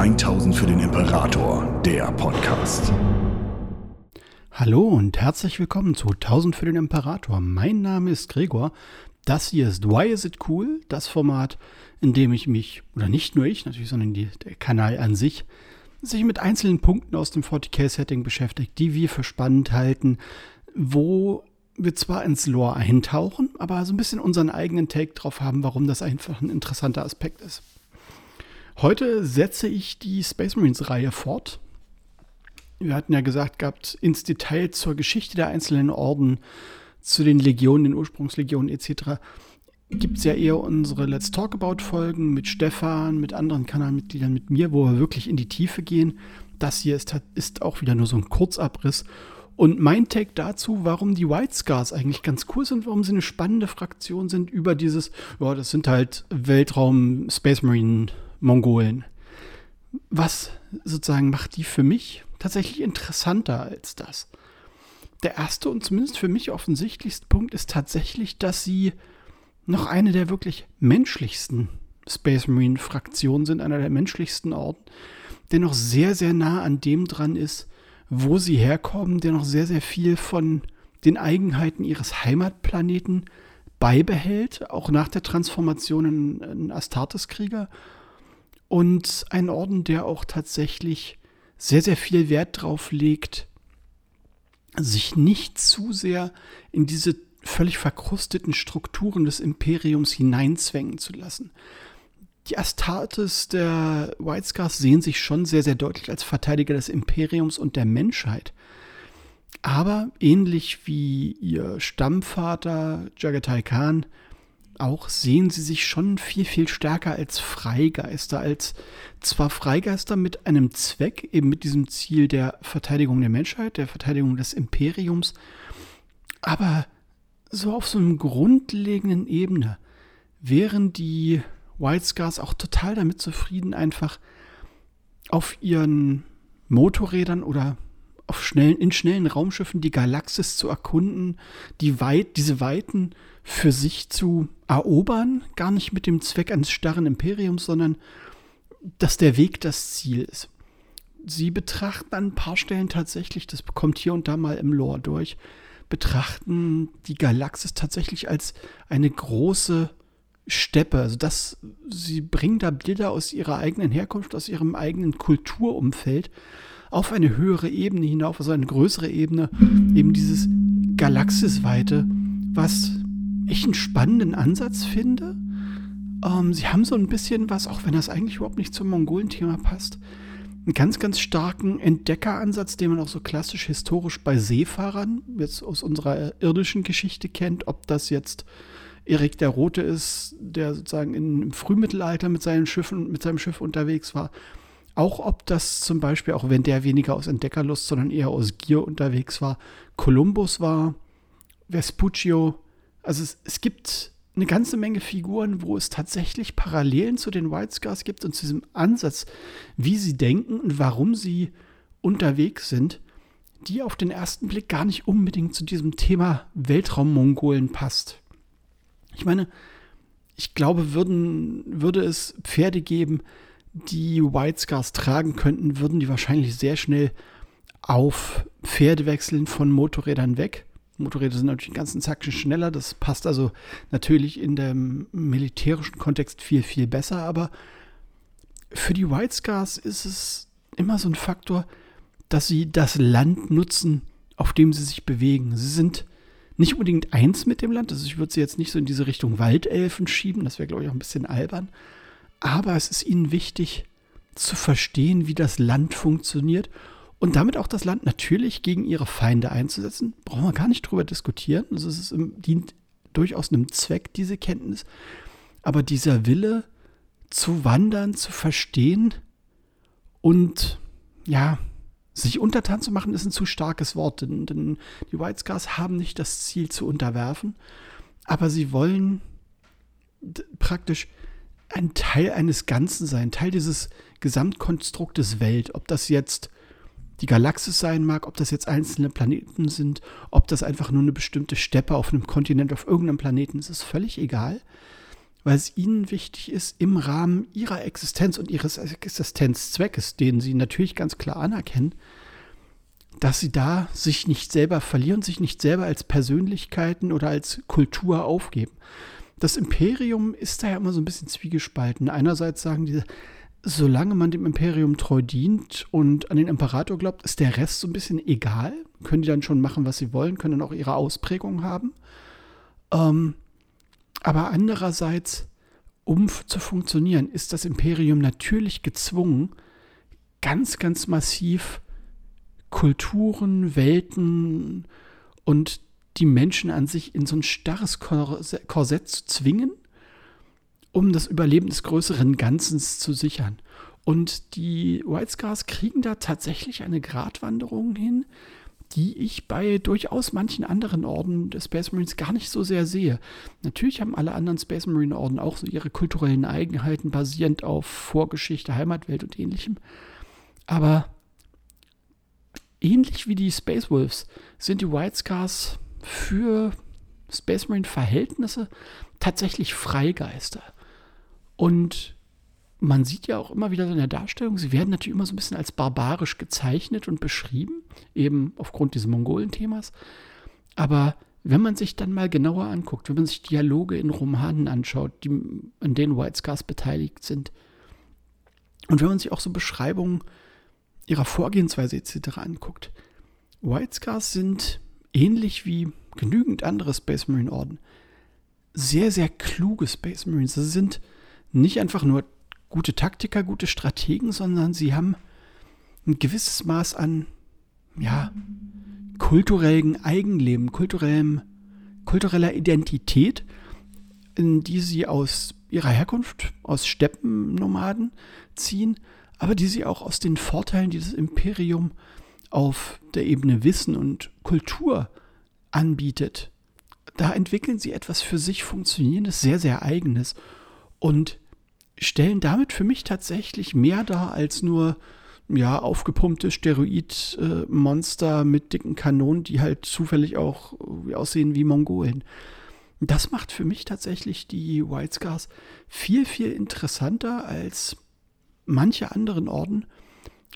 1000 für den Imperator, der Podcast. Hallo und herzlich willkommen zu 1000 für den Imperator. Mein Name ist Gregor. Das hier ist Why Is It Cool, das Format, in dem ich mich, oder nicht nur ich natürlich, sondern die, der Kanal an sich, sich mit einzelnen Punkten aus dem 40k-Setting beschäftigt, die wir für spannend halten, wo wir zwar ins Lore eintauchen, aber so ein bisschen unseren eigenen Take drauf haben, warum das einfach ein interessanter Aspekt ist. Heute setze ich die Space Marines-Reihe fort. Wir hatten ja gesagt gehabt, ins Detail zur Geschichte der einzelnen Orden, zu den Legionen, den Ursprungslegionen etc. gibt es ja eher unsere Let's Talk About-Folgen mit Stefan, mit anderen Kanalmitgliedern, mit mir, wo wir wirklich in die Tiefe gehen. Das hier ist, ist auch wieder nur so ein Kurzabriss. Und mein Take dazu, warum die White Scars eigentlich ganz cool sind, warum sie eine spannende Fraktion sind über dieses, ja, das sind halt Weltraum Space Marine Mongolen. Was sozusagen macht die für mich tatsächlich interessanter als das? Der erste und zumindest für mich offensichtlichste Punkt ist tatsächlich, dass sie noch eine der wirklich menschlichsten Space Marine Fraktionen sind, einer der menschlichsten Orden, der noch sehr, sehr nah an dem dran ist, wo sie herkommen, der noch sehr, sehr viel von den Eigenheiten ihres Heimatplaneten beibehält, auch nach der Transformation in, in Astartes-Krieger und ein Orden, der auch tatsächlich sehr, sehr viel Wert drauf legt, sich nicht zu sehr in diese völlig verkrusteten Strukturen des Imperiums hineinzwängen zu lassen. Die Astartes der White Scars sehen sich schon sehr, sehr deutlich als Verteidiger des Imperiums und der Menschheit. Aber ähnlich wie ihr Stammvater Jagatai Khan auch sehen sie sich schon viel, viel stärker als Freigeister, als zwar Freigeister mit einem Zweck, eben mit diesem Ziel der Verteidigung der Menschheit, der Verteidigung des Imperiums, aber so auf so einem grundlegenden Ebene wären die White Scars auch total damit zufrieden, einfach auf ihren Motorrädern oder auf schnellen, in schnellen Raumschiffen die Galaxis zu erkunden, die weit, diese Weiten für sich zu erobern, gar nicht mit dem Zweck eines starren Imperiums, sondern dass der Weg das Ziel ist. Sie betrachten an ein paar Stellen tatsächlich, das kommt hier und da mal im Lore durch, betrachten die Galaxis tatsächlich als eine große Steppe. Also das, sie bringen da Bilder aus ihrer eigenen Herkunft, aus ihrem eigenen Kulturumfeld auf eine höhere Ebene hinauf, also eine größere Ebene, eben dieses Galaxisweite, was ich einen spannenden Ansatz finde. Ähm, sie haben so ein bisschen was, auch wenn das eigentlich überhaupt nicht zum Mongolen-Thema passt, einen ganz, ganz starken Entdeckeransatz, den man auch so klassisch historisch bei Seefahrern jetzt aus unserer irdischen Geschichte kennt, ob das jetzt Erik der Rote ist, der sozusagen im Frühmittelalter mit seinen Schiffen, mit seinem Schiff unterwegs war. Auch ob das zum Beispiel, auch wenn der weniger aus Entdeckerlust, sondern eher aus Gier unterwegs war, Kolumbus war, Vespuccio, also es, es gibt eine ganze Menge Figuren, wo es tatsächlich Parallelen zu den White Scars gibt und zu diesem Ansatz, wie sie denken und warum sie unterwegs sind, die auf den ersten Blick gar nicht unbedingt zu diesem Thema Weltraummongolen passt. Ich meine, ich glaube, würden, würde es Pferde geben, die White Scars tragen könnten, würden die wahrscheinlich sehr schnell auf Pferde wechseln von Motorrädern weg. Motorräder sind natürlich einen ganzen Zacken schneller. Das passt also natürlich in dem militärischen Kontext viel, viel besser. Aber für die White Scars ist es immer so ein Faktor, dass sie das Land nutzen, auf dem sie sich bewegen. Sie sind nicht unbedingt eins mit dem Land. Also ich würde sie jetzt nicht so in diese Richtung Waldelfen schieben. Das wäre, glaube ich, auch ein bisschen albern. Aber es ist ihnen wichtig zu verstehen, wie das Land funktioniert und damit auch das Land natürlich gegen ihre Feinde einzusetzen, brauchen wir gar nicht drüber diskutieren. Also es ist, dient durchaus einem Zweck, diese Kenntnis. Aber dieser Wille zu wandern, zu verstehen und ja, sich untertan zu machen, ist ein zu starkes Wort, denn, denn die White Scars haben nicht das Ziel zu unterwerfen, aber sie wollen praktisch ein Teil eines Ganzen sein, Teil dieses Gesamtkonstruktes Welt. Ob das jetzt die Galaxis sein mag, ob das jetzt einzelne Planeten sind, ob das einfach nur eine bestimmte Steppe auf einem Kontinent, auf irgendeinem Planeten ist, ist völlig egal. weil es ihnen wichtig ist, im Rahmen ihrer Existenz und ihres Existenzzweckes, den sie natürlich ganz klar anerkennen, dass sie da sich nicht selber verlieren, sich nicht selber als Persönlichkeiten oder als Kultur aufgeben. Das Imperium ist da ja immer so ein bisschen zwiegespalten. Einerseits sagen die, solange man dem Imperium treu dient und an den Imperator glaubt, ist der Rest so ein bisschen egal. Können die dann schon machen, was sie wollen, können dann auch ihre Ausprägung haben. Ähm, aber andererseits, um zu funktionieren, ist das Imperium natürlich gezwungen, ganz, ganz massiv Kulturen, Welten und die Menschen an sich in so ein starres Korsett zu zwingen, um das Überleben des größeren Ganzen zu sichern. Und die White Scars kriegen da tatsächlich eine Gratwanderung hin, die ich bei durchaus manchen anderen Orden des Space Marines gar nicht so sehr sehe. Natürlich haben alle anderen Space Marine Orden auch so ihre kulturellen Eigenheiten basierend auf Vorgeschichte, Heimatwelt und ähnlichem. Aber ähnlich wie die Space Wolves sind die White Scars für Space Marine Verhältnisse tatsächlich Freigeister. Und man sieht ja auch immer wieder so in der Darstellung, sie werden natürlich immer so ein bisschen als barbarisch gezeichnet und beschrieben, eben aufgrund dieses Mongolen-Themas. Aber wenn man sich dann mal genauer anguckt, wenn man sich Dialoge in Romanen anschaut, die, in denen White Scars beteiligt sind, und wenn man sich auch so Beschreibungen ihrer Vorgehensweise etc. anguckt, White Scars sind ähnlich wie genügend andere Space Marine Orden sehr, sehr kluge Space Marines. Sie sind nicht einfach nur gute Taktiker, gute Strategen, sondern sie haben ein gewisses Maß an, ja, kulturellen Eigenleben, kulturellem, kultureller Identität, in die sie aus ihrer Herkunft, aus Steppennomaden ziehen, aber die sie auch aus den Vorteilen, die das Imperium auf der Ebene Wissen und Kultur anbietet. Da entwickeln sie etwas für sich funktionierendes, sehr, sehr eigenes. Und stellen damit für mich tatsächlich mehr dar als nur ja, aufgepumpte Steroidmonster mit dicken Kanonen, die halt zufällig auch äh, aussehen wie Mongolen. Das macht für mich tatsächlich die White Scars viel, viel interessanter als manche anderen Orden.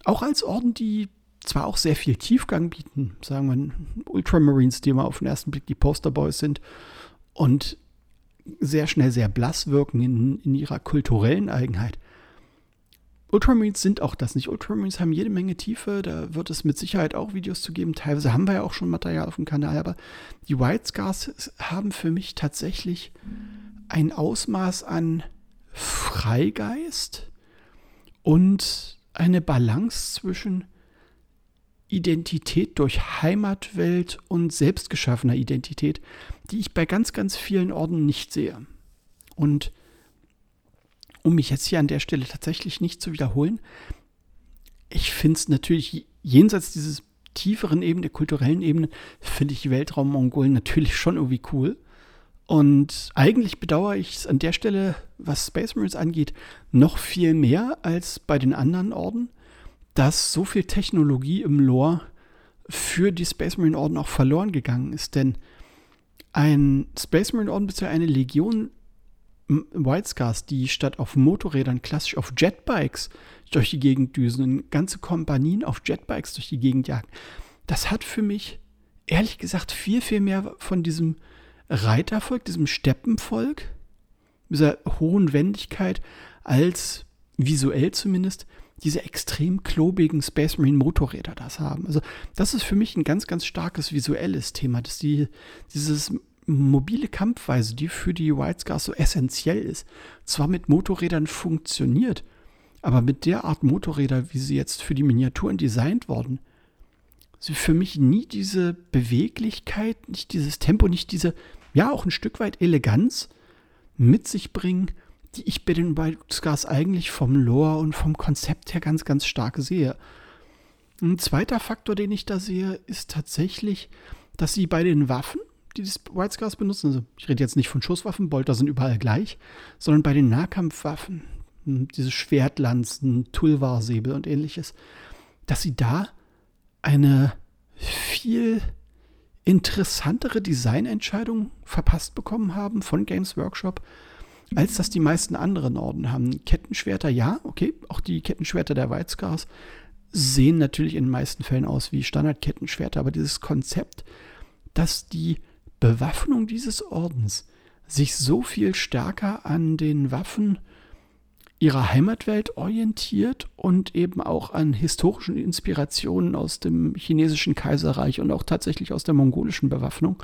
Auch als Orden, die zwar auch sehr viel Tiefgang bieten, sagen wir Ultramarines, die immer auf den ersten Blick die Posterboys sind und sehr schnell sehr blass wirken in, in ihrer kulturellen Eigenheit. Ultramarines sind auch das nicht. Ultramarines haben jede Menge Tiefe, da wird es mit Sicherheit auch Videos zu geben. Teilweise haben wir ja auch schon Material auf dem Kanal, aber die White Scars haben für mich tatsächlich ein Ausmaß an Freigeist und eine Balance zwischen Identität durch Heimatwelt und selbstgeschaffener Identität, die ich bei ganz, ganz vielen Orden nicht sehe. Und um mich jetzt hier an der Stelle tatsächlich nicht zu wiederholen, ich finde es natürlich jenseits dieses tieferen Ebene, der kulturellen Ebene, finde ich Weltraum-Mongolen natürlich schon irgendwie cool. Und eigentlich bedauere ich es an der Stelle, was Space Marines angeht, noch viel mehr als bei den anderen Orden, dass so viel Technologie im Lore für die Space Marine Orden auch verloren gegangen ist. Denn ein Space Marine Orden bzw. eine Legion White Scars, die statt auf Motorrädern klassisch auf Jetbikes durch die Gegend düsen, ganze Kompanien auf Jetbikes durch die Gegend jagen, das hat für mich ehrlich gesagt viel, viel mehr von diesem Reitervolk, diesem Steppenvolk, dieser hohen Wendigkeit, als visuell zumindest diese extrem klobigen Space Marine Motorräder das haben. Also das ist für mich ein ganz, ganz starkes visuelles Thema, dass die, dieses mobile Kampfweise, die für die White Scars so essentiell ist, zwar mit Motorrädern funktioniert, aber mit der Art Motorräder, wie sie jetzt für die Miniaturen designt worden, sie für mich nie diese Beweglichkeit, nicht dieses Tempo, nicht diese, ja, auch ein Stück weit Eleganz mit sich bringen, ich bei den White Scars eigentlich vom Lore und vom Konzept her ganz, ganz stark sehe. Ein zweiter Faktor, den ich da sehe, ist tatsächlich, dass sie bei den Waffen, die die White Scars benutzen, also ich rede jetzt nicht von Schusswaffen, Bolter sind überall gleich, sondern bei den Nahkampfwaffen, hm, diese Schwertlanzen, Tulvar-Säbel und ähnliches, dass sie da eine viel interessantere Designentscheidung verpasst bekommen haben von Games Workshop, als das die meisten anderen Orden haben. Kettenschwerter, ja, okay, auch die Kettenschwerter der Weizgars sehen natürlich in den meisten Fällen aus wie Standardkettenschwerter, aber dieses Konzept, dass die Bewaffnung dieses Ordens sich so viel stärker an den Waffen ihrer Heimatwelt orientiert und eben auch an historischen Inspirationen aus dem chinesischen Kaiserreich und auch tatsächlich aus der mongolischen Bewaffnung.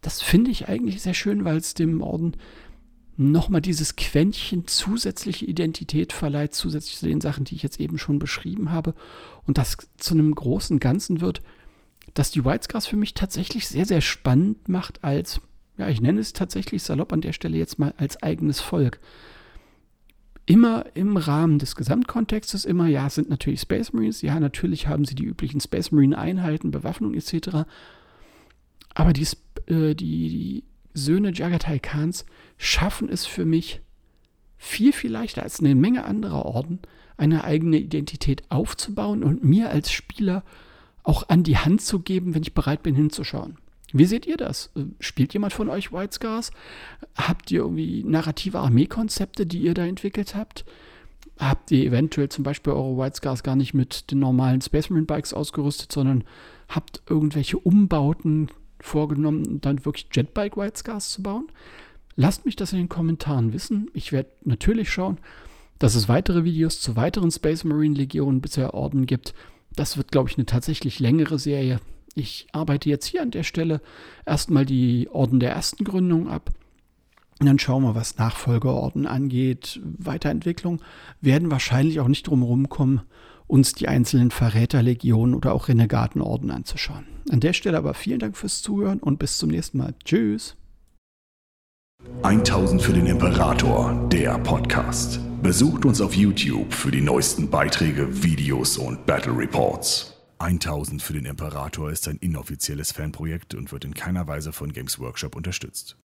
Das finde ich eigentlich sehr schön, weil es dem Orden nochmal dieses Quäntchen zusätzliche Identität verleiht, zusätzlich zu den Sachen, die ich jetzt eben schon beschrieben habe. Und das zu einem großen Ganzen wird, dass die White Scars für mich tatsächlich sehr, sehr spannend macht als, ja, ich nenne es tatsächlich salopp an der Stelle jetzt mal als eigenes Volk. Immer im Rahmen des Gesamtkontextes, immer, ja, sind natürlich Space Marines, ja, natürlich haben sie die üblichen Space Marine Einheiten, Bewaffnung etc. Aber die, äh, die, die Söhne Jagatai Khans schaffen es für mich viel, viel leichter als eine Menge anderer Orden, eine eigene Identität aufzubauen und mir als Spieler auch an die Hand zu geben, wenn ich bereit bin hinzuschauen. Wie seht ihr das? Äh, spielt jemand von euch White Scars? Habt ihr irgendwie narrative Armeekonzepte, die ihr da entwickelt habt? Habt ihr eventuell zum Beispiel eure White Scars gar nicht mit den normalen Space Marine Bikes ausgerüstet, sondern habt irgendwelche Umbauten vorgenommen, dann wirklich Jetbike White Scars zu bauen? Lasst mich das in den Kommentaren wissen. Ich werde natürlich schauen, dass es weitere Videos zu weiteren Space Marine Legionen bisher Orden gibt. Das wird, glaube ich, eine tatsächlich längere Serie. Ich arbeite jetzt hier an der Stelle erstmal die Orden der ersten Gründung ab. Und dann schauen wir, was Nachfolgeorden angeht, Weiterentwicklung, werden wahrscheinlich auch nicht drum kommen, uns die einzelnen Verräterlegionen oder auch Renegatenorden anzuschauen. An der Stelle aber vielen Dank fürs Zuhören und bis zum nächsten Mal. Tschüss. 1000 für den Imperator, der Podcast. Besucht uns auf YouTube für die neuesten Beiträge, Videos und Battle Reports. 1000 für den Imperator ist ein inoffizielles Fanprojekt und wird in keiner Weise von Games Workshop unterstützt.